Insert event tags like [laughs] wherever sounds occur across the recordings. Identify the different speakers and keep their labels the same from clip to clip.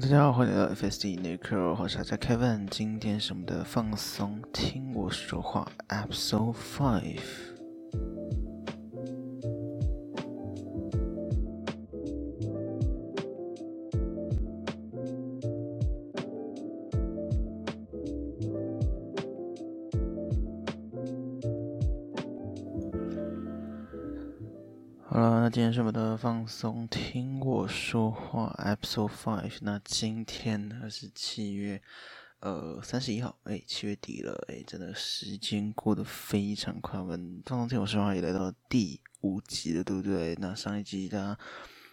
Speaker 1: 大家好，欢迎来到 FSD Nico，我是大家 Kevin，今天是我们的放松听我说话 Episode Five。放松听我说话 Episode Five。那今天呢是七月呃三十一号，哎，七月底了，哎，真的时间过得非常快。我们放松听我说话也来到了第五集了，对不对？那上一集大家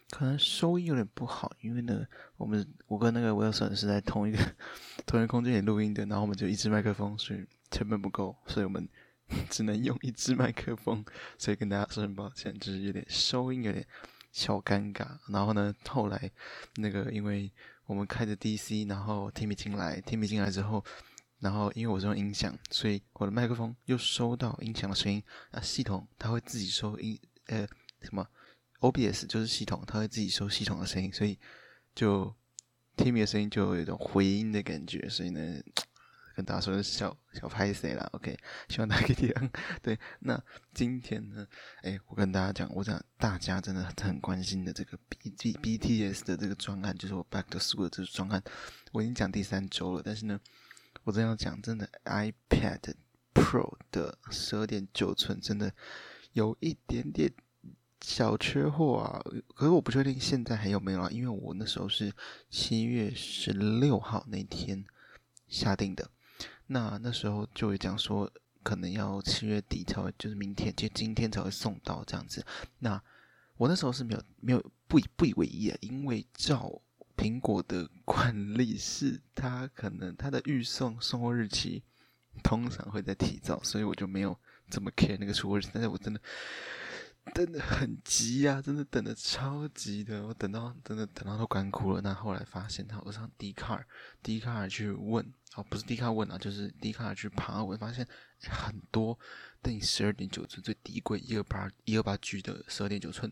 Speaker 1: 可能收音有点不好，因为呢，我们我跟那个 Wilson 是在同一个 [laughs] 同一个空间里录音的，然后我们就一支麦克风，所以成本不够，所以我们。[laughs] 只能用一支麦克风，所以跟大家说声抱歉，就是有点收音有点小尴尬。然后呢，后来那个因为我们开着 DC，然后 Timmy 进来，Timmy 进来之后，然后因为我是用音响，所以我的麦克风又收到音响的声音。那系统它会自己收音，呃，什么 OBS 就是系统，它会自己收系统的声音，所以就 Timmy 的声音就有一种回音的感觉，所以呢。跟大家说小小拍谢啦，OK，希望大家可以体谅。[laughs] 对，那今天呢，哎，我跟大家讲，我讲大家真的很关心的这个 B T B T S 的这个专案，就是我 Back to School 的这个专案，我已经讲第三周了，但是呢，我真要讲，真的 iPad Pro 的十二点九寸真的有一点点小缺货啊，可是我不确定现在还有没有啊，因为我那时候是七月十六号那天下定的。那那时候就会讲说，可能要七月底才会，就是明天，就今天才会送到这样子。那我那时候是没有没有不以不以为意啊，因为照苹果的 [laughs] 惯例是，它可能它的预送送货日期通常会在提早，所以我就没有这么 care 那个出货日期。但是我真的。等的很急呀、真的等的超级的，我等到真的等到都干哭了。那后来发现他，我上 Dcard，Dcard 去问，哦，不是 Dcard 问啊，就是 Dcard 去爬文，发现很多等于十二点九寸最低贵一二八一二八 G 的十二点九寸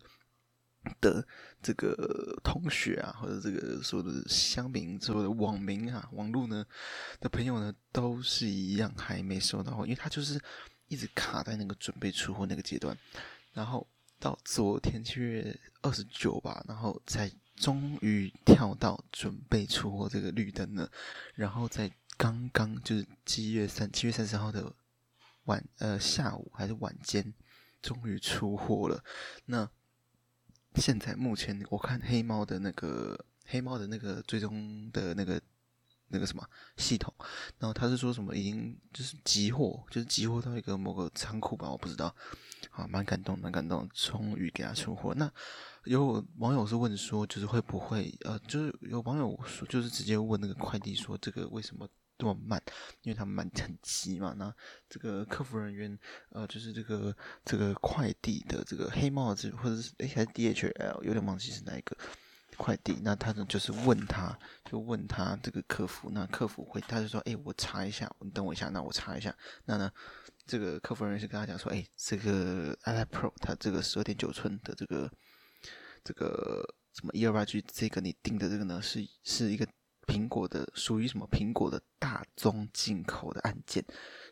Speaker 1: 的这个同学啊，或者这个所有的乡民、所有的网民啊、网络呢的朋友呢，都是一样还没收到货，因为他就是一直卡在那个准备出货那个阶段。然后到昨天七月二十九吧，然后才终于跳到准备出货这个绿灯了。然后在刚刚就是七月三七月三十号的晚呃下午还是晚间，终于出货了。那现在目前我看黑猫的那个黑猫的那个最终的那个那个什么系统，然后他是说什么已经就是集货，就是集货到一个某个仓库吧，我不知道。啊，蛮感动，蛮感动，终于给他出货。那有网友是问说，就是会不会呃，就是有网友说，就是直接问那个快递说，这个为什么这么慢？因为他们蛮很急嘛。那这个客服人员呃，就是这个这个快递的这个黑帽子，或者是诶还是 DHL，有点忘记是哪一个快递。那他呢就是问他，就问他这个客服，那客服会他就说，诶，我查一下，你等我一下，那我查一下，那呢？这个客服人员是跟他讲说：“哎，这个 iPad Pro 它这个十二点九寸的这个这个什么一二八 G 这个你订的这个呢，是是一个苹果的属于什么苹果的大宗进口的案件，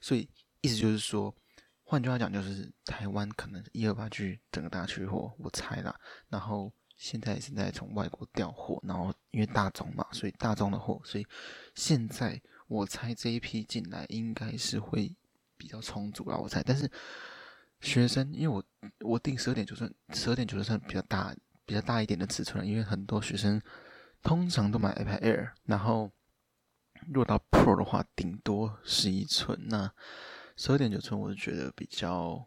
Speaker 1: 所以意思就是说，换句话讲就是台湾可能一二八 G 整个大缺货，我猜啦。然后现在现在从外国调货，然后因为大宗嘛，所以大宗的货，所以现在我猜这一批进来应该是会。”比较充足啦，我猜。但是学生，因为我我订十二点九寸，十二点九寸比较大，比较大一点的尺寸。因为很多学生通常都买 iPad Air，然后如果到 Pro 的话，顶多十一寸。那十二点九寸，我就觉得比较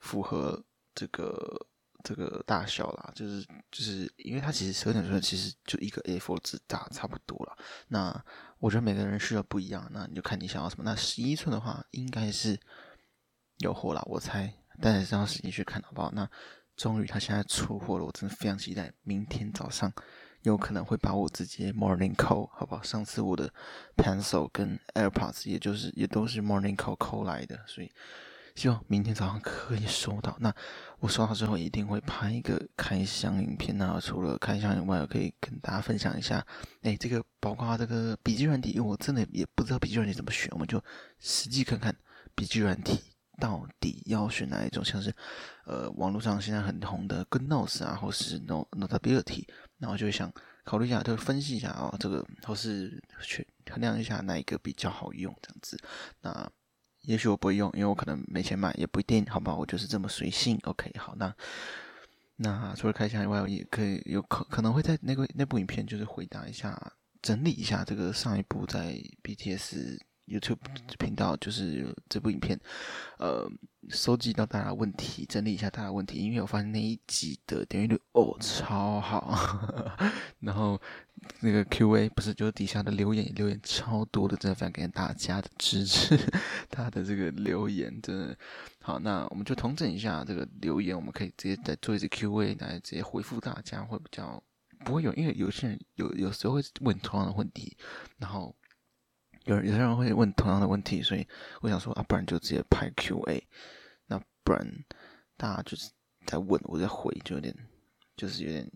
Speaker 1: 符合这个这个大小啦。就是就是因为它其实十二点寸其实就一个 A4 纸大，差不多了。那我觉得每个人需要不一样，那你就看你想要什么。那十一寸的话，应该是有货了，我猜。但是要实际去看好不好？那终于他现在出货了，我真的非常期待。明天早上有可能会把我直接 Morning Call 好不好？上次我的 Pencil 跟 AirPods 也就是也都是 Morning Call 扣来的，所以希望明天早上可以收到。那我收到之后一定会拍一个开箱影片。那除了开箱以外，我可以跟大家分享一下，哎，这个包括这个笔记软体，因为我真的也不知道笔记软体怎么选，我们就实际看看笔记软体到底要选哪一种。像是呃，网络上现在很红的 GoodNotes 啊，或是 Notability，然后就想考虑一下，就分析一下啊、哦，这个或是去衡量一下哪一个比较好用，这样子。那也许我不会用，因为我可能没钱买，也不一定，好吧？我就是这么随性。OK，好，那那除了开箱以外，我也可以有可可能会在那个那部影片，就是回答一下，整理一下这个上一部在 BTS。YouTube 频道就是这部影片，呃，收集到大家问题，整理一下大家问题，因为我发现那一集的点阅率哦超好，[laughs] 然后那个 Q&A 不是就是底下的留言留言超多的，真的非常感谢大家的支持，[laughs] 他的这个留言真的好，那我们就统整一下这个留言，我们可以直接再做一次 Q&A 来直接回复大家，会比较不会有，因为有些人有有时候会问同样的问题，然后。有有些人会问同样的问题，所以我想说啊，不然就直接拍 Q&A，那不然大家就是在问，我在回，就有点就是有点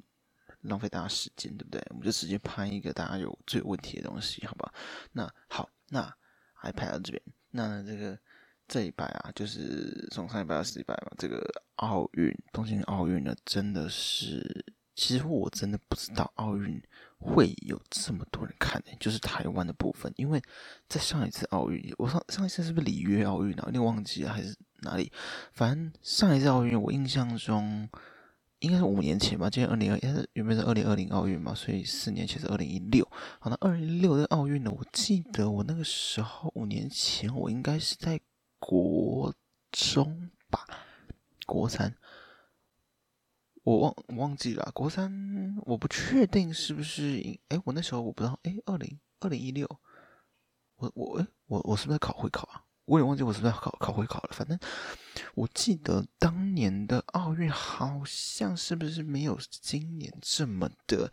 Speaker 1: 浪费大家时间，对不对？我们就直接拍一个大家有最有问题的东西，好吧？那好，那还拍到这边，那这个这一拜啊，就是从上一拜到这一拜嘛，这个奥运东京奥运呢，真的是，其实我真的不知道奥运。会有这么多人看呢？就是台湾的部分，因为在上一次奥运，我上上一次是不是里约奥运啊？有点忘记了还是哪里？反正上一次奥运，我印象中应该是五年前吧。今年二零二，应该是原本是二零二零奥运嘛，所以四年前是二零一六。好，那二零一六的奥运呢？我记得我那个时候五年前，我应该是在国中吧，国三。我忘忘记了，国三我不确定是不是，哎，我那时候我不知道，哎，二零二零一六，我我哎我我是不是在考会考啊？我也忘记我是不是在考考会考了。反正我记得当年的奥运好像是不是没有今年这么的，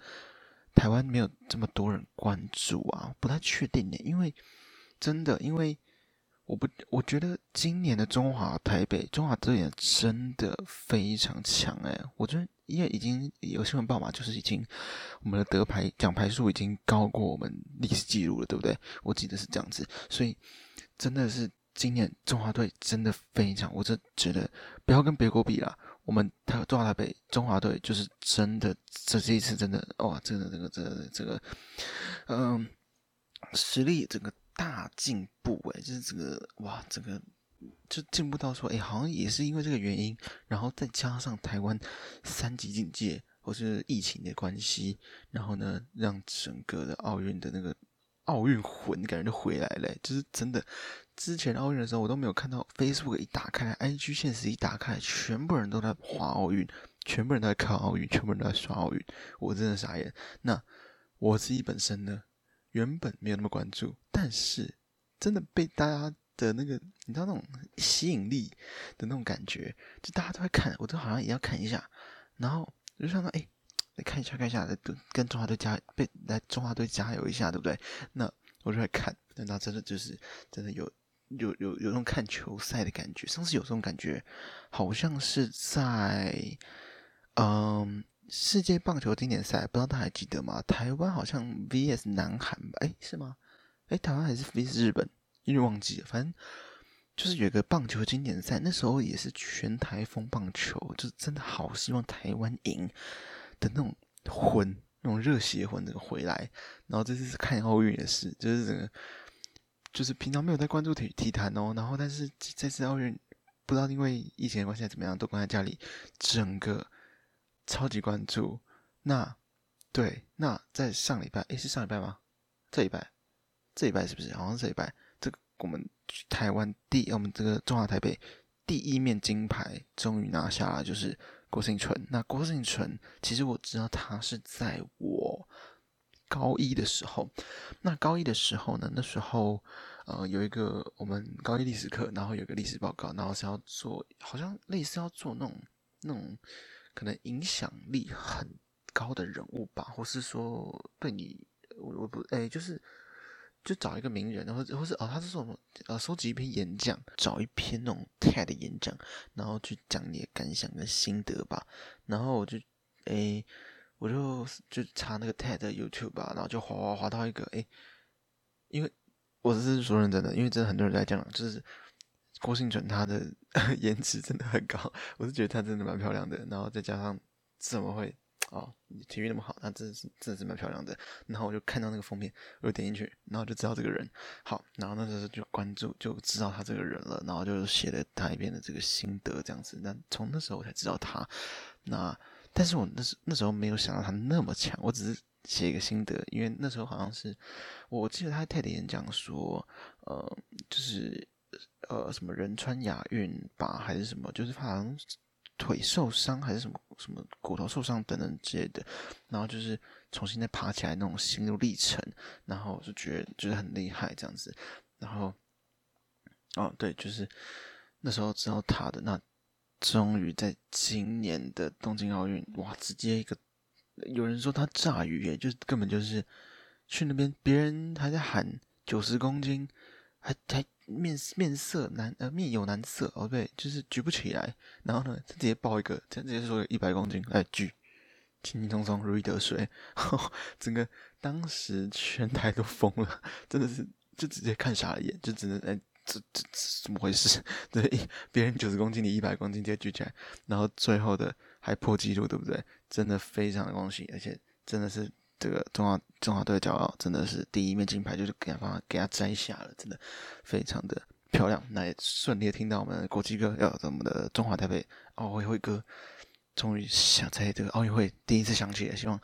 Speaker 1: 台湾没有这么多人关注啊，不太确定呢。因为真的，因为。我不，我觉得今年的中华台北中华队也真的非常强哎！我觉得因为已经有新闻报嘛，就是已经我们的得牌奖牌数已经高过我们历史记录了，对不对？我记得是这样子，所以真的是今年中华队真的非常，我就觉得不要跟别国比啦，我们台中华台北中华队就是真的，这这一次真的哇，真的这个这个这个嗯实力这个。大进步哎，就是这个哇，这个就进步到说哎，好像也是因为这个原因，然后再加上台湾三级警戒或是疫情的关系，然后呢，让整个的奥运的那个奥运魂感觉就回来了，就是真的。之前奥运的时候，我都没有看到 Facebook 一打开，IG 现实一打开，全部人都在滑奥运，全部人都在看奥运，全部人都在刷奥运，我真的傻眼。那我自己本身呢？原本没有那么关注，但是真的被大家的那个，你知道那种吸引力的那种感觉，就大家都在看，我都好像也要看一下，然后就想到，哎，来看一下，看一下，来跟中华队加，被来中华队加油一下，对不对？那我就来看，那真的就是真的有有有有那种看球赛的感觉，上次有这种感觉，好像是在，嗯。世界棒球经典赛，不知道大家还记得吗？台湾好像 VS 南韩吧？诶，是吗？诶，台湾还是 VS 日本？因为忘记了，反正就是有个棒球经典赛，那时候也是全台风棒球，就是真的好希望台湾赢的那种魂，那种热血魂，这个回来。然后这次是看奥运也是，就是整个就是平常没有在关注体体坛哦，然后但是这次奥运不知道因为疫情的关系怎么样，都关在家里，整个。超级关注，那对，那在上礼拜，诶，是上礼拜吗？这礼拜，这礼拜是不是？好像这礼拜，这个我们台湾第，我们这个中华台北第一面金牌终于拿下了，就是郭婞淳。那郭婞淳，其实我知道他是在我高一的时候，那高一的时候呢，那时候呃有一个我们高一历史课，然后有个历史报告，然后是要做，好像类似要做那种那种。可能影响力很高的人物吧，或是说对你，我我不哎，就是就找一个名人，然后或是哦，他是说什么呃，收集一篇演讲，找一篇那种 TED 演讲，然后去讲你的感想跟心得吧。然后我就诶，我就就查那个 TED YouTube 吧，然后就滑滑滑到一个诶，因为我是说认真的，因为真的很多人在讲，就是郭婞淳他的 [laughs] 颜值真的很高，我是觉得他真的蛮漂亮的，然后再加上怎么会。哦，体育那么好，那真是真的是蛮漂亮的。然后我就看到那个封面，我就点进去，然后就知道这个人。好，然后那时候就关注，就知道他这个人了。然后就写了他一遍的这个心得，这样子。那从那时候我才知道他。那但是我那时那时候没有想到他那么强，我只是写一个心得，因为那时候好像是我记得他在 TED 演讲说，呃，就是呃什么仁川亚运吧，还是什么，就是他好像。腿受伤还是什么什么骨头受伤等等之类的，然后就是重新再爬起来那种心路历程，然后就觉得就是很厉害这样子，然后哦对，就是那时候知道他的，那终于在今年的东京奥运，哇，直接一个有人说他炸鱼耶，就是根本就是去那边，别人还在喊九十公斤，还还。面面色难呃面有难色哦，对，就是举不起来，然后呢，他直接抱一个，他直接说一百公斤来举，轻轻松松如鱼得水，[laughs] 整个当时全台都疯了，真的是就直接看傻了眼，就只能哎这这怎么回事？[laughs] 对，别人九十公斤，你一百公斤直接举起来，然后最后的还破纪录，对不对？真的非常的恭喜，而且真的是。这个中华中华队的骄傲，真的是第一面金牌就是给他给他摘下了，真的非常的漂亮。那也顺利的听到我们国际歌，要我们的中华台北奥运会歌，终于想在这个奥运会第一次响起了。希望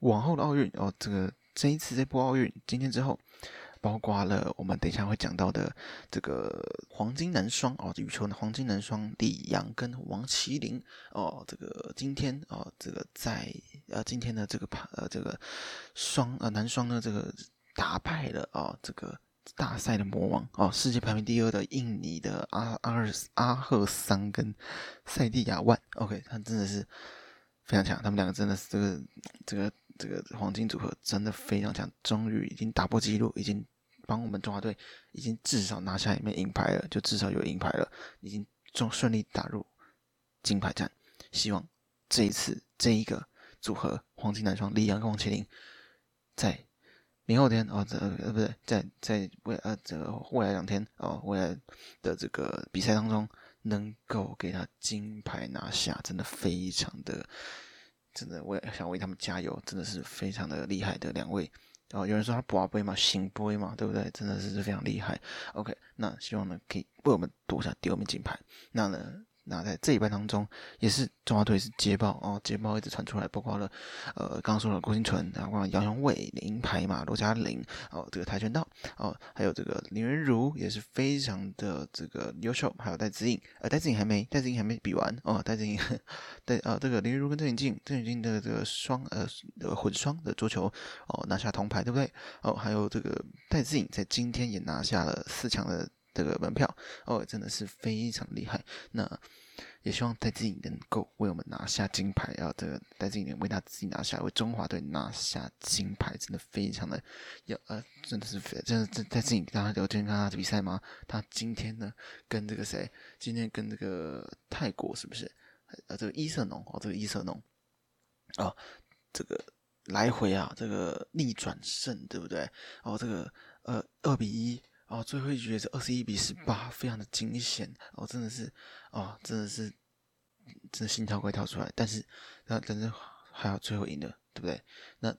Speaker 1: 往后的奥运哦，这个这一次这波奥运今天之后。包括了我们等一下会讲到的这个黄金男双哦，羽球的黄金男双李洋跟王齐麟哦，这个今天哦，这个在呃今天的这个呃这个双呃男双呢，这个打败了哦这个大赛的魔王哦，世界排名第二的印尼的阿阿尔阿赫桑跟赛蒂亚万，OK，他真的是非常强，他们两个真的是这个这个。这个黄金组合真的非常强，终于已经打破纪录，已经帮我们中华队已经至少拿下一枚银牌了，就至少有银牌了，已经中顺利打入金牌战。希望这一次这一个组合黄金男双李阳跟王麒麟，在明后天哦，这呃不对，在在未呃这个未来两天哦，未来的这个比赛当中能够给他金牌拿下，真的非常的。真的，我也想为他们加油，真的是非常的厉害的两位。然后有人说他博杯嘛，行杯嘛，对不对？真的是非常厉害。OK，那希望呢可以为我们夺下第二枚金牌。那呢？那在这一班当中，也是中华队是捷报哦，捷报一直传出来，包括了呃刚刚说了郭婞淳，然后杨勇纬银牌嘛，罗嘉玲哦，这个跆拳道哦，还有这个林昀儒也是非常的这个优秀，还有戴子颖，呃戴子颖还没，戴子颖还没比完哦，戴子颖戴呃这个林昀儒跟郑宇静，郑宇静的这个双呃的混双的桌球哦拿下铜牌，对不对？哦，还有这个戴子颖在今天也拿下了四强的。这个门票哦，真的是非常厉害。那也希望戴志颖能够为我们拿下金牌，然后这个戴志颖能为他自己拿下，为中华队拿下金牌，真的非常的要呃，真的是非真的这戴志颖，大家有今天看他的比赛吗？他今天呢跟这个谁？今天跟这个泰国是不是？呃，这个伊瑟农哦，这个伊瑟农哦，这个来回啊，这个逆转胜，对不对？哦，这个呃二比一。哦，最后一局是二十一比十八，非常的惊险哦，真的是哦，真的是真的心跳快跳出来。但是那但是还好最后赢了，对不对？那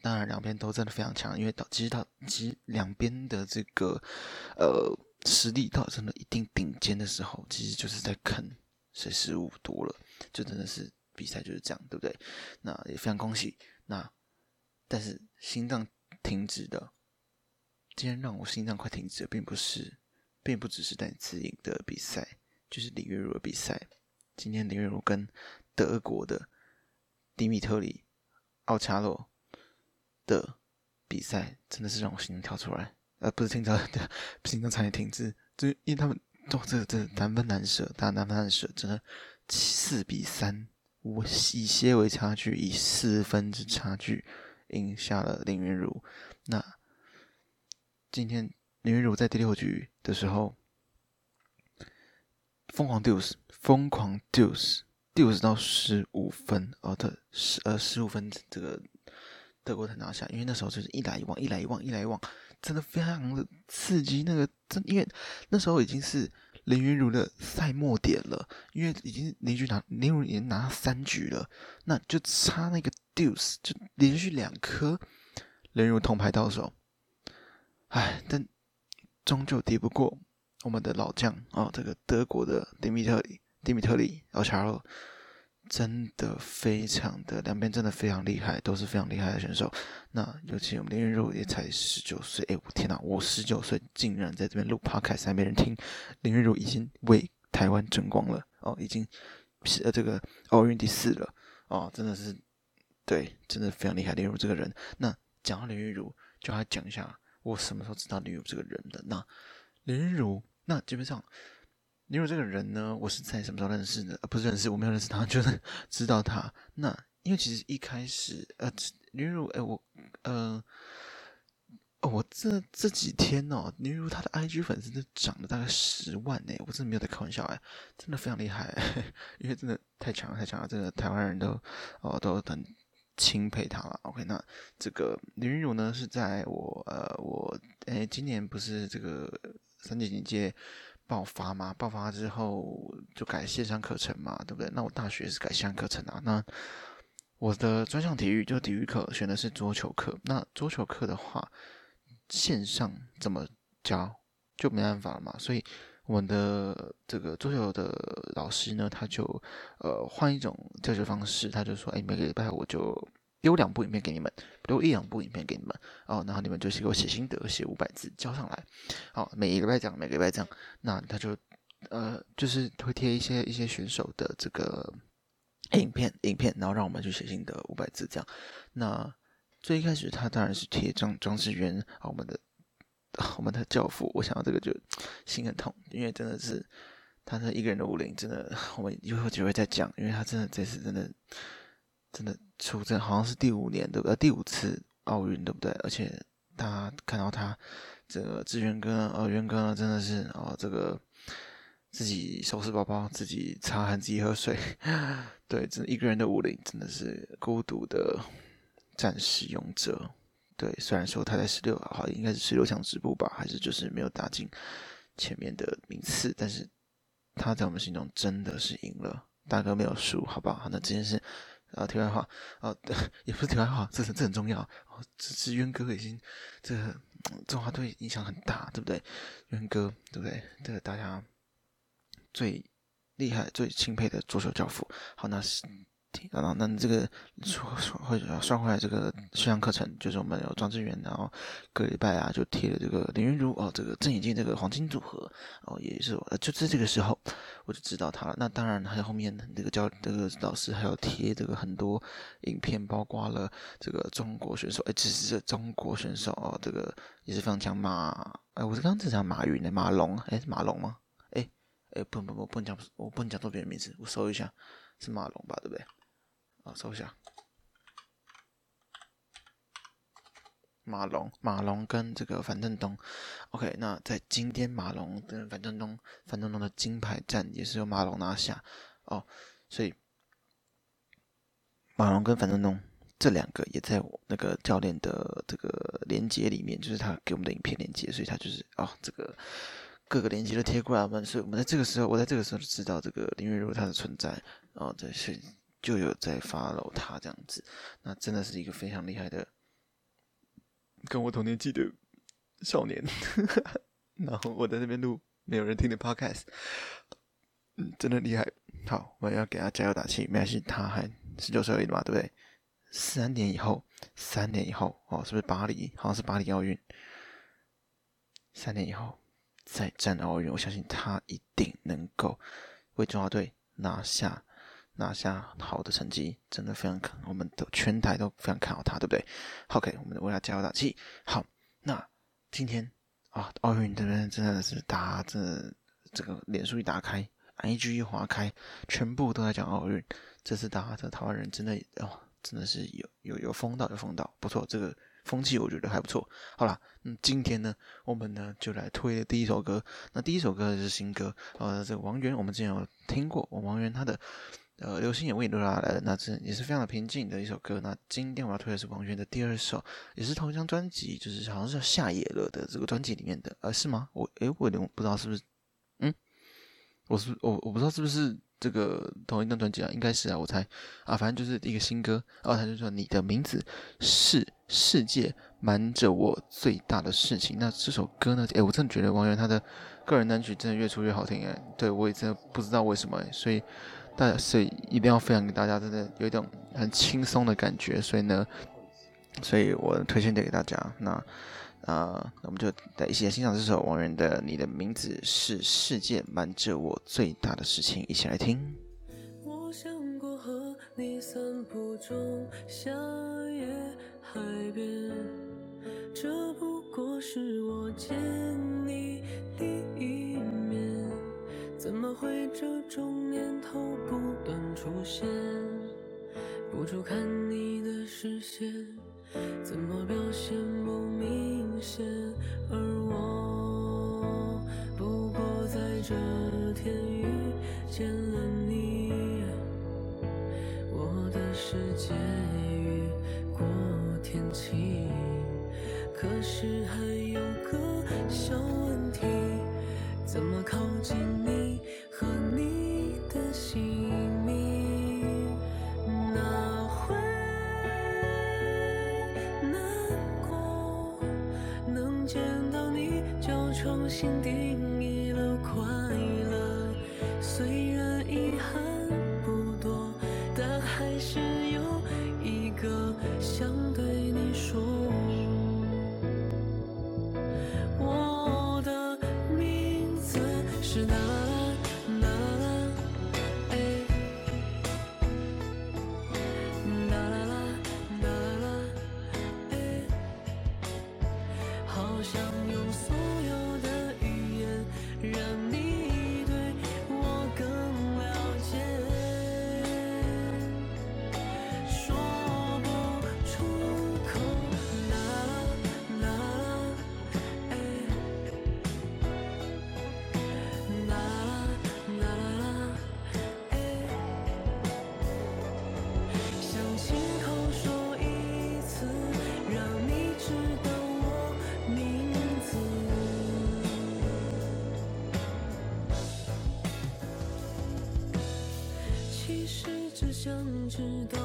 Speaker 1: 当然两边都真的非常强，因为到其实到其实两边的这个呃实力到真的一定顶尖的时候，其实就是在看谁失误多了，就真的是比赛就是这样，对不对？那也非常恭喜。那但是心脏停止的。今天让我心脏快停止的，并不是，并不只是戴资颖的比赛，就是林昀儒的比赛。今天林昀儒跟德国的迪米特里奥恰洛的比赛，真的是让我心脏跳出来，呃，不是心脏，对，心脏差点停止，就因为他们都、哦、这这难分难舍，打难分难舍，真的四比三，我以些微差距，以四分之差距赢下了林昀儒，那。今天林昀儒在第六局的时候疯狂 deuce，疯狂 deuce，deuce 到十五分哦，的十呃十五分这个德国才拿下，因为那时候就是一来一往，一来一往，一来一往，真的非常的刺激。那个真因为那时候已经是。林昀儒的赛末点了，因为已经林昀拿林昀儒已经拿三局了，那就差那个 deuce，就连续两颗林昀儒铜牌到手，唉，但终究敌不过我们的老将啊、哦，这个德国的迪米特里，迪米特里奥恰洛。真的非常的，两边真的非常厉害，都是非常厉害的选手。那尤其我们林昀儒也才十九岁，哎，我天哪，我十九岁竟然在这边录 podcast 还没人听。林昀儒已经为台湾争光了哦，已经是呃这个奥运第四了哦，真的是对，真的非常厉害。林昀儒这个人，那讲到林昀儒，就来讲一下我什么时候知道林如这个人的。那林如，那基本上。林如这个人呢，我是在什么时候认识的？不是认识，我没有认识他，[laughs] 就是知道他。那因为其实一开始，呃，林如，哎，我，呃，哦，我这这几天哦，林昀儒他的 IG 粉丝都涨了大概十万呢，我真的没有在开玩笑哎，真的非常厉害，[laughs] 因为真的太强了，太强了，真的台湾人都哦都很钦佩他了。OK，那这个林云儒呢是在我呃我哎今年不是这个三级警戒。爆发嘛，爆发之后就改线上课程嘛，对不对？那我大学是改线上课程啊。那我的专项体育就体育课选的是桌球课。那桌球课的话，线上怎么教就没办法了嘛。所以我们的这个桌球的老师呢，他就呃换一种教学方式，他就说：“哎，每个礼拜我就。”丢两部影片给你们，丢一两部影片给你们哦，然后你们就写给我写心得，写五百字交上来。好，每一个礼拜讲，每个礼拜讲，那他就呃，就是会贴一些一些选手的这个影片影片，然后让我们去写心得五百字这样。那最一开始他当然是贴张张志渊啊，我们的我们的教父，我想到这个就心很痛，因为真的是他的一个人的武林，真的我们以后就会再讲，因为他真的这次真的。真的出征好像是第五年对不对？第五次奥运对不对？而且大家看到他这个志渊哥，呃，元哥呢真的是哦，这个自己收拾包包，自己擦汗，自己喝水，[laughs] 对，这一个人的武林真的是孤独的战士勇者。对，虽然说他在十六，号应该是十六强止步吧，还是就是没有打进前面的名次，但是他在我们心中真的是赢了，大哥没有输，好不好？那这件事。啊，题外话，啊，[laughs] 也不是题外话，这这很重要。哦，这是渊哥已经，这个中华队影响很大，对不对？渊哥，对不对？这个大家最厉害、最钦佩的左手教父。好，那是。然后，那这个说说会算回来，这个线上课程就是我们有庄智渊，然后个礼拜啊就贴了这个林昀儒哦，这个郑眼镜这个黄金组合哦，也是呃就在这个时候我就知道他了。那当然还有后面这个教这个老师还有贴这个很多影片，包括了这个中国选手，哎，这是中国选手哦，这个也是非常强马，哎，我是刚刚在讲马云的马龙，哎，是马龙吗？哎哎，不不不不能讲，我不能讲错别人名字，我搜一下是马龙吧，对不对？啊，搜一下。马龙，马龙跟这个樊振东，OK，那在今天马龙跟樊振东，樊振东的金牌战也是由马龙拿下。哦，所以马龙跟樊振东这两个也在我那个教练的这个连接里面，就是他给我们的影片连接，所以他就是哦，这个各个连接都贴过来，我们所以我们在这个时候，我在这个时候就知道这个林昀儒他的存在。哦，这是。就有在 follow 他这样子，那真的是一个非常厉害的，跟我同年纪的少年。[laughs] 然后我在那边录没有人听的 podcast，真的厉害。好，我要给他加油打气。没关系，他还十九岁而已嘛，对不对？三年以后，三年以后哦，是不是巴黎？好像是巴黎奥运。三年以后再战奥运，我相信他一定能够为中华队拿下。拿下好的成绩，真的非常看，我们的全台都非常看好他，对不对？OK，我们为他加油打气。好，那今天啊，奥运这边真的是打这这个脸书一打开，IG 一划开，全部都在讲奥运。这次大家的台湾人真的哦，真的是有有有疯到有疯到，不错，这个风气我觉得还不错。好啦，嗯，今天呢，我们呢就来推第一首歌。那第一首歌是新歌，呃，这个王源，我们之前有听过，王源他的呃《流星也为你落下来了》，那这也是非常的平静的一首歌。那今天我要推的是王源的第二首，也是同一张专辑，就是好像是叫夏野了的这个专辑里面的，呃，是吗？我诶，我有点不知道是不是，嗯，我是我我不知道是不是。这个同一张专辑啊，应该是啊，我猜啊，反正就是一个新歌。然后他就说：“你的名字是世界瞒着我最大的事情。”那这首歌呢？诶，我真的觉得王源他的个人单曲真的越出越好听诶，对，我也真的不知道为什么，所以大家所以一定要分享给大家，真的有一种很轻松的感觉。所以呢，所以我推荐给大家。那。啊、那我们就在一起来欣赏这首王源的《你的名字是世界瞒着我最大的事情》，一起来听。
Speaker 2: 我想过和你散步中夏夜海边，这不过是我见这种念头不断出现？不住看你的视线，怎么表重新定义。只想知道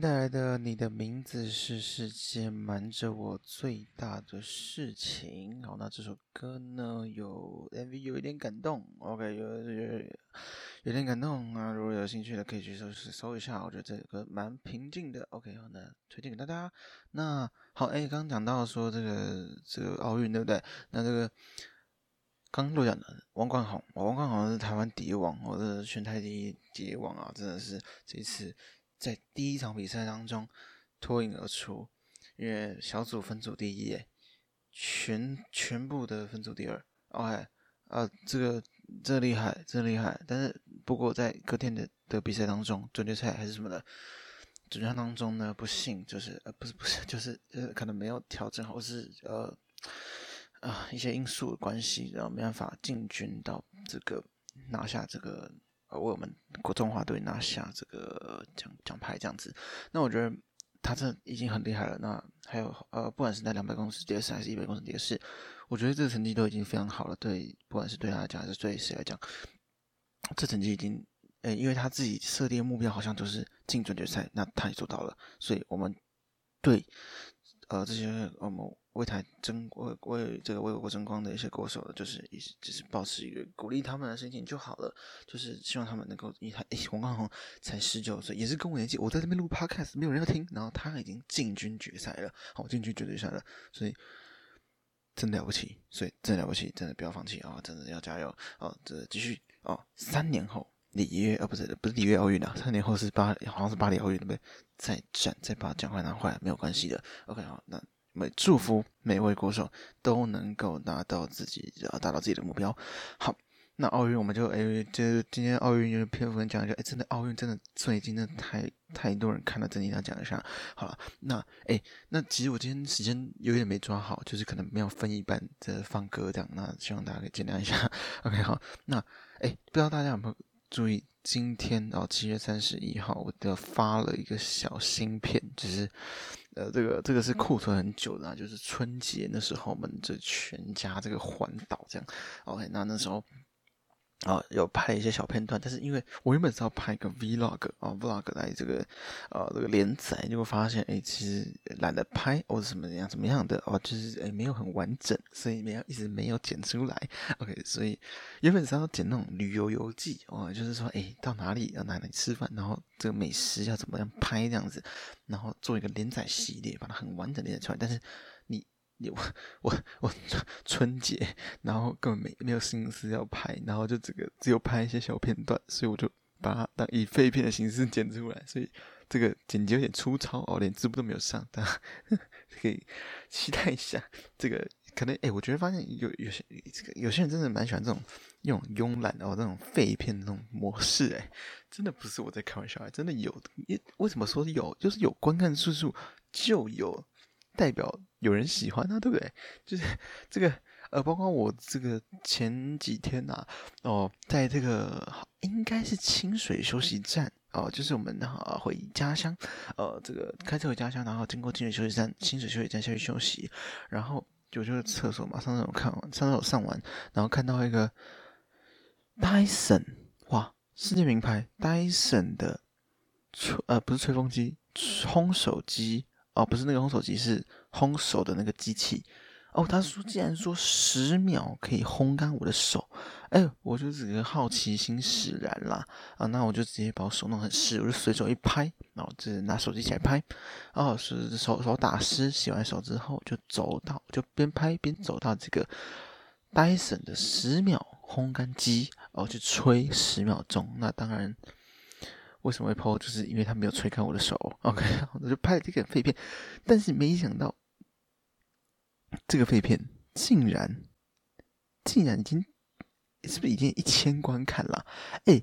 Speaker 2: 带来的《你的
Speaker 1: 名字是世界瞒着我最大的事情》。好，那这首歌呢，有 MV 有一点感动，OK，有有有，点感动啊。如果有兴趣的，可以去搜搜一下。我觉得这首歌蛮平静的。OK，好，那推荐给大家。那好，哎，刚刚讲到说这个这个奥运对不对？那这个刚刚都讲的王冠宏，王冠宏是台湾第一王，我的全台第一第一王啊，真的是这一次在第一场比赛当中脱颖而出，因为小组分组第一，全全部的分组第二，OK，啊，这个这厉害，真厉害，但是不过在隔天的的比赛当中，准决赛还是什么的，准决赛当中呢，不幸就是呃不是不是就是呃可能没有调整好，或是呃。啊，一些因素的关系，然后没办法进军到这个拿下这个为我们国中华队拿下这个奖奖牌这样子。那我觉得他这已经很厉害了。那还有呃，不管是在两百公尺蝶式还是一百公尺蝶式，我觉得这个成绩都已经非常好了。对，不管是对他来讲还是对谁来讲，这成绩已经呃，因为他自己设定的目标好像就是进准决赛，那他也做到了。所以我们对呃这些我们。为台争为为这个为我国争光的一些歌手，就是一就是保持一个鼓励他们的心情就好了，就是希望他们能够一台诶，[laughs] 王冠閎才十九岁，也是跟我年纪，我在这边录 podcast 没有人要听，然后他已经进军决赛了，好进军决赛了，所以真了不起，所以真了不起，真的不要放弃啊、真的要加油啊、哦，这继续啊、哦，三年后里约啊不是不是里约奥运啊，三年后是巴好像是巴黎奥运对不对？再战再把奖牌拿回来没有关系的，OK 好那。每祝福每位国手都能够达到自己啊，达到自己的目标。好，那奥运我们就诶，就今天奥运就篇幅讲一下，诶，真的奥运真的最近真的太太多人看了，真的要讲一下。好了，那诶，那其实我今天时间有点没抓好，就是可能没有分一半的放歌这样，那希望大家可以见谅一下。OK，好，那诶，不知道大家有没有注意？今天哦，七月三十一号，我的发了一个小新片，就是，呃，这个这个是库存很久的啊，就是春节那时候，我们这全家这个环岛这样，OK，那那时候。啊、有拍一些小片段，但是因为我原本是要拍一个 vlog 啊、vlog 来这个呃这个连载，结果发现哎，其实懒得拍或者什么样怎么样的哦，就是哎没有很完整，所以没有一直没有剪出来。OK，所以原本是要剪那种旅游游记哦，就是说哎到哪里要哪里吃饭，然后这个美食要怎么样拍这样子，然后做一个连载系列，把它很完整的连载出来，但是。我我我春节，然后根本没没有心思要拍，然后就这个只有拍一些小片段，所以我就把它当以废片的形式剪出来，所以这个剪辑有点粗糙哦，连字幕都没有上，大家 [laughs] 可以期待一下。这个可能哎，我觉得发现有有些这个有些人真的蛮喜欢这种用慵懒哦这种废片的那种模式，哎，真的不是我在开玩笑，真的有，为什么说有？就是有观看次数就有。代表有人喜欢啊，对不对？就是这个呃，包括我这个前几天呐、啊，哦，在这个应该是清水休息站哦，就是我们啊回家乡，呃，这个开车回家乡，然后经过清水休息站，清水休息站下去休息，然后就就是厕所嘛，上厕所看完，上厕所上完，然后看到一个戴森，哇，世界名牌戴森的吹呃不是吹风机，烘手机。哦，不是那个烘手机，是烘手的那个机器。哦，他说，既然说十秒可以烘干我的手，哎，我就直接好奇心使然啦。啊，那我就直接把我手弄很湿，我就随手一拍，然后就拿手机起来拍。哦，是手手打湿，洗完手之后就走到，就边拍边走到这个 Dyson 的十秒烘干机，哦，去吹十秒钟。那当然。为什么会 po？就是因为他没有吹干我的手。OK，我就拍了这个废片，但是没想到这个废片竟然竟然已经是不是已经一千观看了？哎，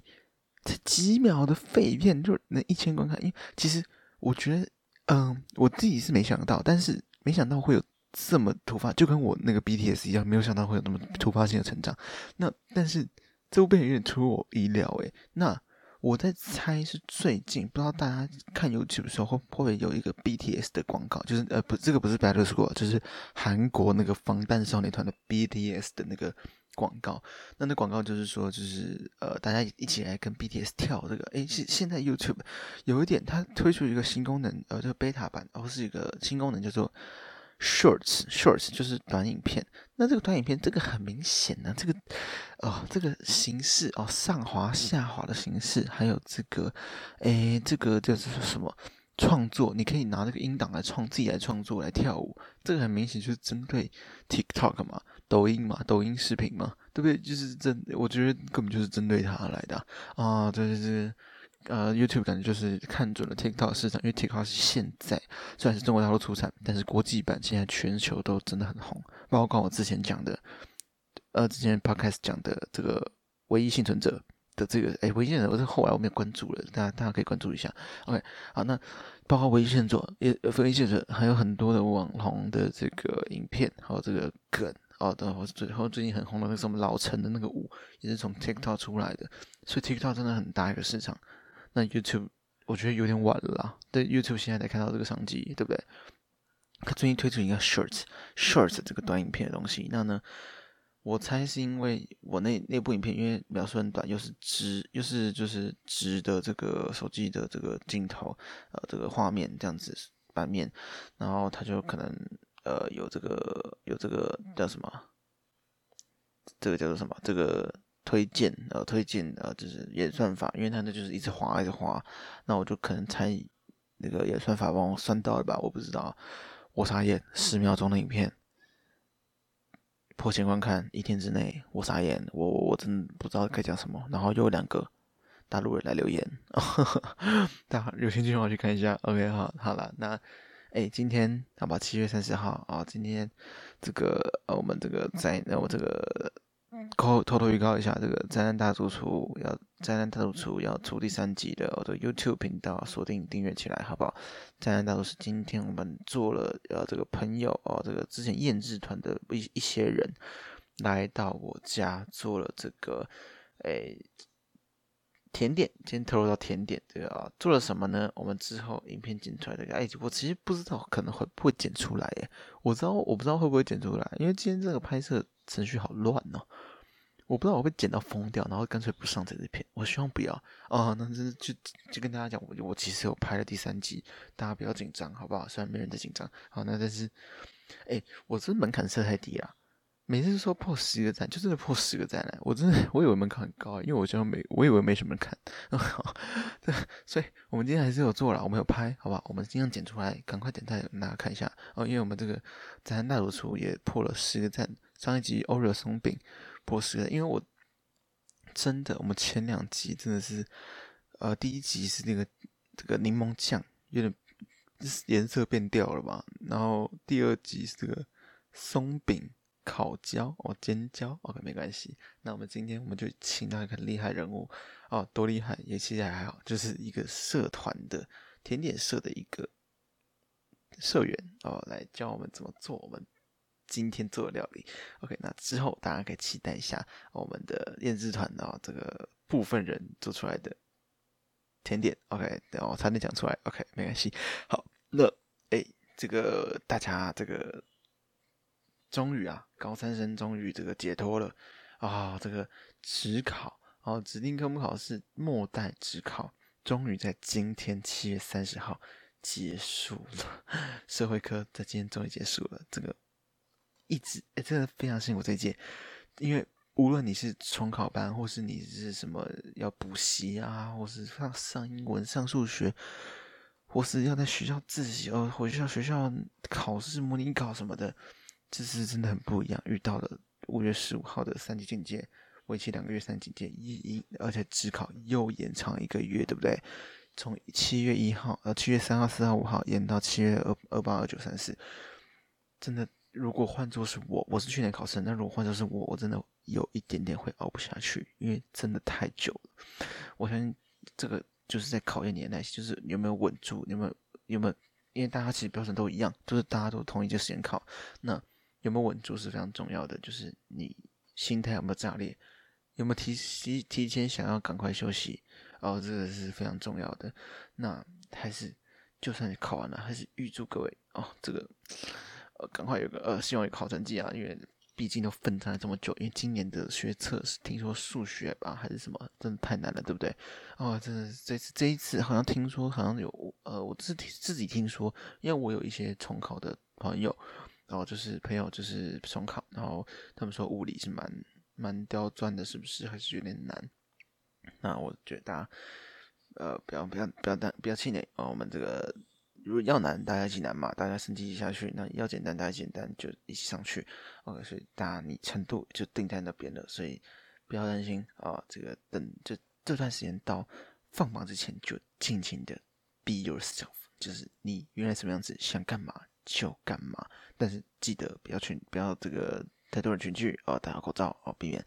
Speaker 1: 这几秒的废片就能一千观看？因为其实我觉得，嗯，我自己是没想到，但是没想到会有这么突发，就跟我那个 BTS 一样，没有想到会有那么突发性的成长。那但是这部片有点出乎我意料，诶，那。我在猜是最近，不知道大家看 YouTube 的时候会不会有一个 BTS 的广告，就是呃不，这个不是 Battle School，就是韩国那个防弹少年团的 BTS 的那个广告。那那广告就是说，就是呃大家一起来跟 BTS 跳这个。诶，现现在 YouTube 有一点，它推出一个新功能，呃，这个 beta 版，然后是一个新功能叫做。Shorts, Shorts 就是短影片。那这个短影片，这个很明显呢、这个哦，这个形式哦，上滑下滑的形式，还有这个，诶，这个叫做什么？创作，你可以拿这个音档来创自己来创作来跳舞，这个很明显就是针对 TikTok 嘛，抖音嘛，抖音视频嘛，对不对？就是针，我觉得根本就是针对它来的啊，啊，对对对。呃，YouTube 感觉就是看准了 TikTok 市场，因为 TikTok 是现在虽然是中国大陆出产，但是国际版现在全球都真的很红。包括我之前讲的，呃，之前 Podcast 讲的这个唯一幸存者的这个，哎，唯一幸存者，我是后来我没有关注了，大家大家可以关注一下。OK，好，那包括唯一幸存者也唯一幸存者还有很多的网红的这个影片，还有这个梗，哦，对，或者最后最近很红的那个什么老陈的那个舞，也是从 TikTok 出来的，所以 TikTok 真的很大一个市场。那 YouTube 我觉得有点晚了啦，对 YouTube 现在才看到这个商机，对不对？他最近推出一个 Shorts，Shorts 这个短影片的东西。那呢，我猜是因为我那那部影片因为描述很短，又是直又是就是直的这个手机的这个镜头，呃，这个画面这样子版面，然后他就可能呃有这个有这个叫什么？这个叫做什么？这个。推荐呃，推荐呃，就是演算法，因为它那就是一直滑一直滑，那我就可能猜那个演算法帮我算到了吧，我不知道。我傻眼，十秒钟的影片破千观看，一天之内我傻眼，我我我真不知道该讲什么。然后又有两个大陆人来留言，[laughs] 大家有兴趣的话去看一下。OK，好，好了，那哎，今天好吧，七月三十号啊，今天这个呃，我们这个在那我这个。偷偷偷预告一下，这个灾难大主厨要灾难大主厨要出第三集的，我的 YouTube 频道锁定订阅起来，好不好？灾难大主厨今天我们做了呃这个朋友哦，这个之前验制团的一一些人来到我家做了这个诶甜点，今天透露到甜点这个啊做了什么呢？我们之后影片剪出来的，哎，我其实不知道可能会不会剪出来耶，我知道我不知道会不会剪出来，因为今天这个拍摄。程序好乱哦，我不知道我会剪到疯掉，然后干脆不上这支片。我希望不要啊、哦，那真的就就跟大家讲，我我其实有拍了第三集，大家不要紧张，好不好？虽然没人在紧张，好，那但是，哎，我这门槛设太低了，每次说破十个赞，就真的破十个赞了。我真的我以为门槛很高，因为我觉得没，我以为没什么人看，[laughs] 对，所以我们今天还是有做了，我们有拍，好不好？我们尽量剪出来，赶快点赞，大家看一下哦，因为我们这个灾难大主厨也破了十个赞。上一集 Oreo 松饼破十了，因为我真的，我们前两集真的是，呃，第一集是那个这个柠檬酱有点颜色变掉了吧，然后第二集是这个松饼烤焦哦，煎焦，OK 没关系。那我们今天我们就请到一个厉害人物哦，多厉害也其实还好，就是一个社团的甜点社的一个社员哦，来教我们怎么做我们。今天做的料理，OK，那之后大家可以期待一下我们的验制团的这个部分人做出来的甜点，OK，等我差点讲出来，OK，没关系。好，那哎，这个大家这个终于啊，高三生终于这个解脱了啊，这个指考哦，指定科目考试末代指考，终于在今天七月三十号结束了，[laughs] 社会科在今天终于结束了，这个。一直哎，真的非常辛苦这一届，因为无论你是重考班，或是你是什么要补习啊，或是上上英文、上数学，或是要在学校自习哦，回学校学校考试模拟考什么的，这是真的很不一样。遇到了五月十五号的三级警戒，为期两个月三级警戒，一一而且只考又延长一个月，对不对？从七月一号呃七月三号、四号、五号延到七月二二八、二九、三十，真的。如果换作是我，我是去年考生，那如果换作是我，我真的有一点点会熬不下去，因为真的太久了。我相信这个就是在考验你的耐心，就是有没有稳住，有没有有没有，因为大家其实标准都一样，就是大家都同一个时间考，那有没有稳住是非常重要的，就是你心态有没有炸裂，有没有提提提前想要赶快休息，哦，这个是非常重要的。那还是就算你考完了，还是预祝各位哦，这个。呃，赶快有个呃，希望有个好成绩啊，因为毕竟都奋战了这么久。因为今年的学测是听说数学吧，还是什么，真的太难了，对不对？哦，真的这次这一次好像听说好像有呃，我自己自己听说，因为我有一些重考的朋友，然后就是朋友就是重考，然后他们说物理是蛮蛮刁钻的，是不是？还是有点难？那我觉得大家呃，不要不要不要担不要气馁啊，我们这个。如果要难，大家一起难嘛，大家升级下去；那要简单，大家简单就一起上去。OK，所以大家你程度就定在那边了，所以不要担心啊。这个等这这段时间到放榜之前，就尽情的 be yourself，就是你原来什么样子，想干嘛就干嘛。但是记得不要群，不要这个太多人群聚哦，戴好口罩哦，避免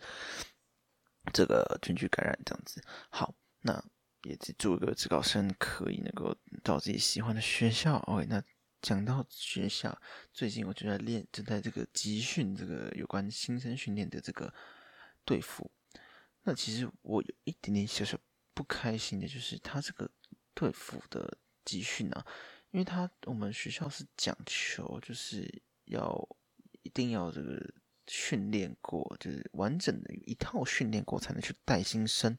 Speaker 1: 这个群聚感染这样子。好，那。也祝一个职考生可以能够到自己喜欢的学校。OK，那讲到学校，最近我就在练，就在这个集训这个有关新生训练的这个队服。那其实我有一点点小小不开心的，就是他这个队服的集训啊，因为他我们学校是讲求就是要一定要这个训练过，就是完整的一套训练过才能去带新生。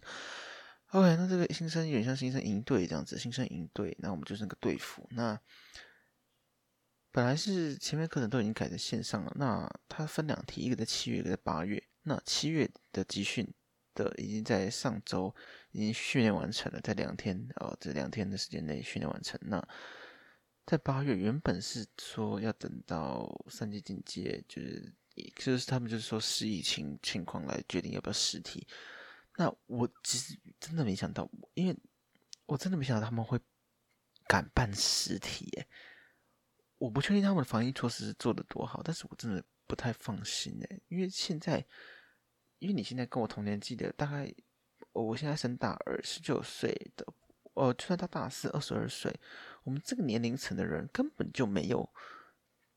Speaker 1: OK，那这个新生有点像新生营队这样子，新生营队，那我们就是那个队服。那本来是前面课程都已经改成线上了，那它分两题，一个在七月，一个在八月。那七月的集训的已经在上周已经训练完成了，在两天哦，这两天的时间内训练完成。那在八月原本是说要等到三级警戒，就是就是他们就是说视疫情情况来决定要不要实体。那我其实真的没想到，因为我真的没想到他们会敢办实体耶。我不确定他们的防疫措施是做得多好，但是我真的不太放心耶。因为现在，因为你现在跟我同年纪的，大概我现在升大二，十九岁的，哦，就算到大四，二十二岁，我们这个年龄层的人根本就没有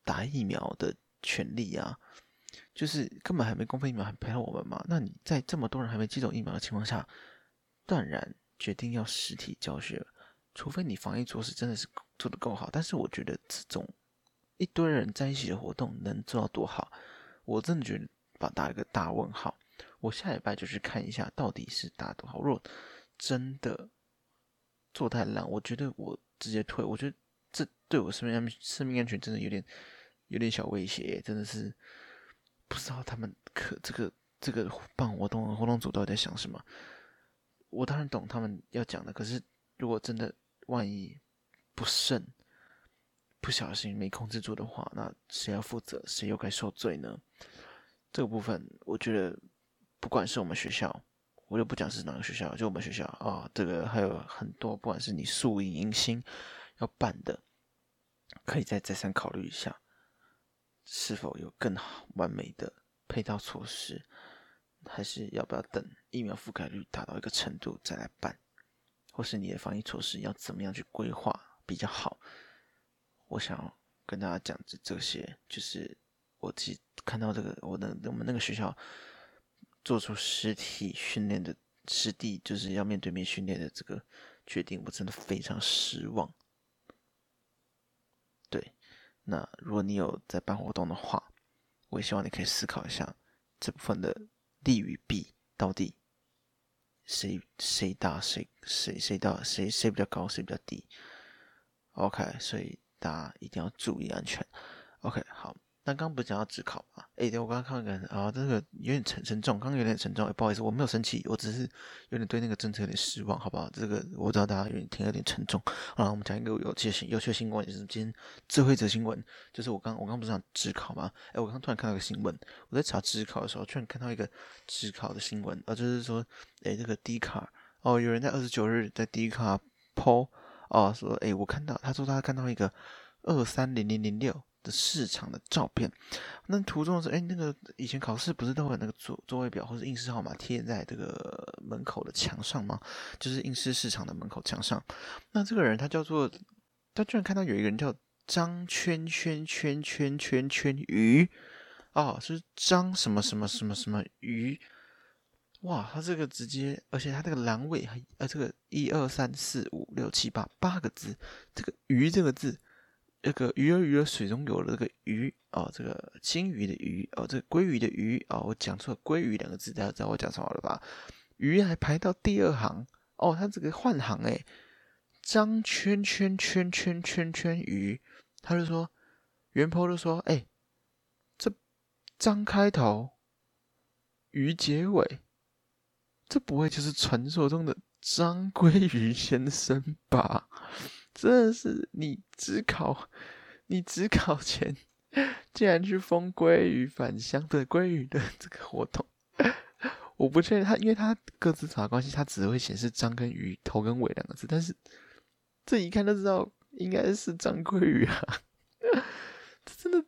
Speaker 1: 打疫苗的权利啊。就是根本还没公费疫苗，还陪了我们嘛？那你在这么多人还没接种疫苗的情况下，断然决定要实体教学，除非你防疫措施真的是做得够好。但是我觉得这种一堆人在一起的活动能做到多好，我真的觉得把打一个大问号。我下礼拜就去看一下到底是打多好。如果真的做太烂，我觉得我直接退。我觉得这对我生命安生命安全真的有点有点小威胁，真的是。不知道他们可这个这个办活动活动组到底在想什么？我当然懂他们要讲的，可是如果真的万一不慎、不小心没控制住的话，那谁要负责？谁又该受罪呢？这个部分，我觉得不管是我们学校，我就不讲是哪个学校，就我们学校啊，这个还有很多，不管是你宿营迎新要办的，可以再再三考虑一下。是否有更好完美的配套措施，还是要不要等疫苗覆盖率达到一个程度再来办，或是你的防疫措施要怎么样去规划比较好？我想要跟大家讲这这些，就是我自己看到这个我的我们那个学校做出实体训练的实地，就是要面对面训练的这个决定，我真的非常失望。那如果你有在办活动的话，我也希望你可以思考一下这部分的利与弊，到底谁谁大谁谁谁大谁谁比较高谁比较低？OK，所以大家一定要注意安全。OK，好。那刚不是讲到指考吗？哎，对，我刚刚看了个啊，这个有点沉沉重，刚刚有点沉重。哎，不好意思，我没有生气，我只是有点对那个政策有点失望，好不好？这个我知道大家有点听有点沉重。好，我们讲一个有趣新有趣新闻，就是今天最后一则新闻，就是我刚我刚不是讲指考吗？哎，我刚突然看到一个新闻，我在查指考的时候，突然看到一个指考的新闻，啊，就是说，哎，这个 D 卡哦，有人在二十九日在 D 卡 po 哦，说，哎，我看到他说他看到一个二三零零零六。的市场的照片，那图中是哎，那个以前考试不是都会有那个座座位表或者应试号码贴在这个门口的墙上吗？就是应试市场的门口墙上。那这个人他叫做，他居然看到有一个人叫张圈圈圈圈圈圈鱼，哦，是张什么什么什么什么鱼，哇，他这个直接，而且他这个栏位还呃这个一二三四五六七八八个字，这个鱼这个字。这个鱼儿鱼儿水中游的这个鱼哦，这个金鱼的鱼哦，这个鲑鱼的鱼哦，我讲错了鲑鱼两个字，大家知道我讲什么了吧？鱼还排到第二行哦，他这个换行诶，张圈圈圈圈圈圈鱼，他就说，原坡就说，哎，这张开头，鱼结尾，这不会就是传说中的张鲑鱼先生吧？真的是你只考，你只考前竟然去封鲑鱼返乡的鲑鱼的这个活动，我不确定他，因为他各自查关系，他只会显示张跟鱼头跟尾两个字，但是这一看就知道应该是张鲑鱼啊，[laughs] 这真的，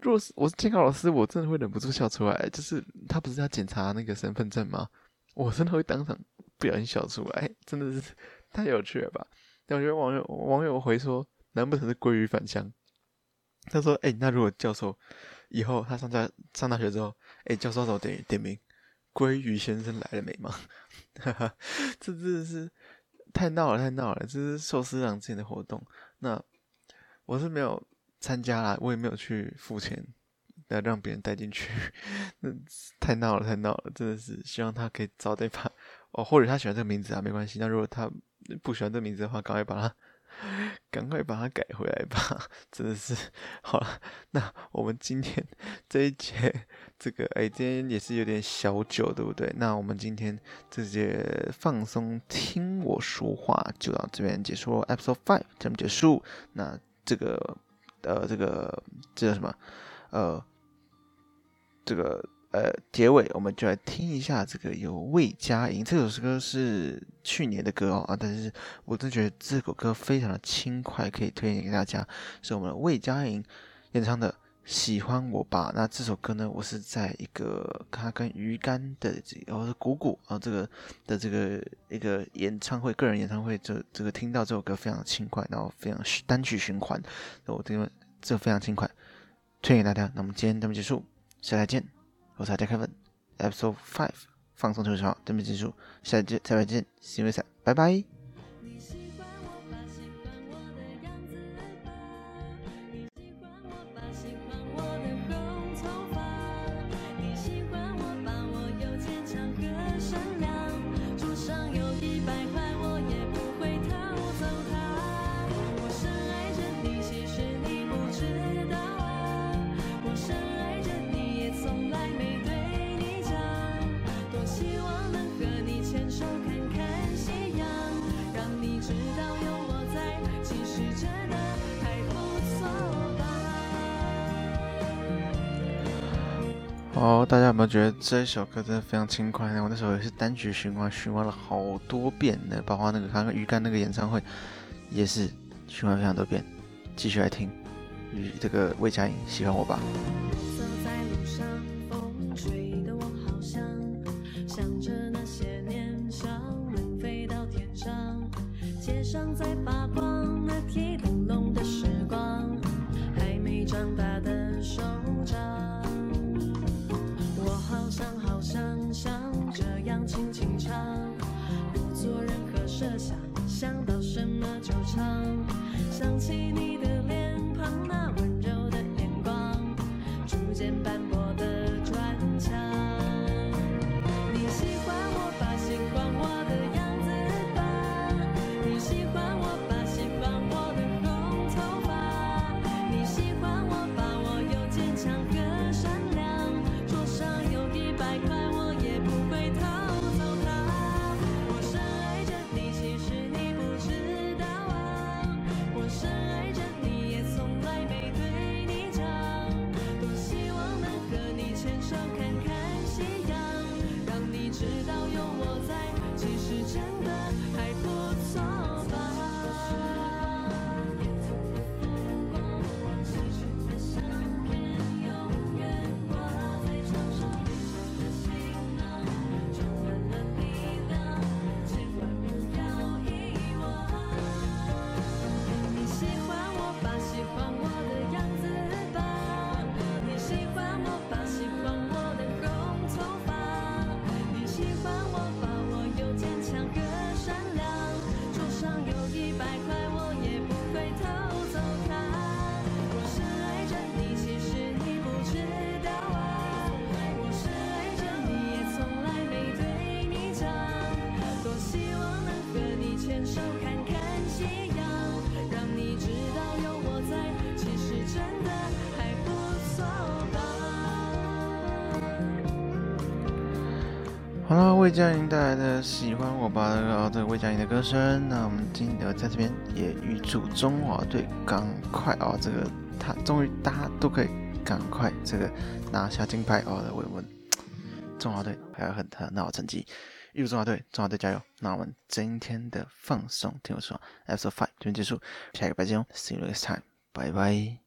Speaker 1: 若是我是监考老师，我真的会忍不住笑出来。就是他不是要检查那个身份证吗？我真的会当场不小心笑出来，真的是太有趣了吧。但我觉网友网友回说，难不成是鲑鱼返乡？他说：“哎、那如果教授以后他上大上大学之后，哎、教授怎么点点名？鲑鱼先生来了没吗？[laughs] 哈哈，这真的是太闹了，太闹了！这是寿司郎之前的活动，那我是没有参加啦，我也没有去付钱来让别人带进去。[laughs] 那太闹了，太闹了！真的是希望他可以早点把哦，或者他喜欢这个名字啊，没关系。那如果他……不喜欢这个名字的话，赶快把它，[laughs] 赶快把它改回来吧！真的是好了，那我们今天 [laughs] 这一节这个，哎，今天也是有点小久，对不对？那我们今天这节放松听我说话就到这边结束，Episode Five 这么结束。那这个，呃，这个这叫什么？呃，这个。呃，结尾我们就来听一下这个由魏佳莹这首歌是去年的歌哦啊，但是我真觉得这首歌非常的轻快，可以推荐给大家，是我们的魏佳莹演唱的《喜欢我吧》。那这首歌呢，我是在一个他跟鱼竿的这，然后是鼓鼓啊这个的这个一个演唱会，个人演唱会，这这个听到这首歌非常轻快，然后非常单曲循环，我这个这非常轻快，推荐给大家。那我们今天节目结束，下次再见。我是大家 Kevin，Episode Five，放松听我说话，准备结束，下期再见，See you next time，拜拜。哦，大家有没有觉得这一首歌真的非常轻快呢？我那时候也是单曲循环，循环了好多遍呢，包括那个刚刚鱼干那个演唱会，也是循环非常多遍。继续来听，与这个魏佳莹喜欢我吧。在路上，风吹得我好想，着那些年少能飞到天上，街上在惆怅想起你魏佳莹带来的喜欢我吧的这个魏佳莹的歌声。那我们今天在这边也预祝中华队赶快啊，这个他终于大家都可以赶快这个拿下金牌哦的慰问。中华队还有很很好成绩，预祝中华队，中华队加油！那我们今天的放送听我说，Episode Five 这边结束，下一个拜见哦，See you next time，拜拜。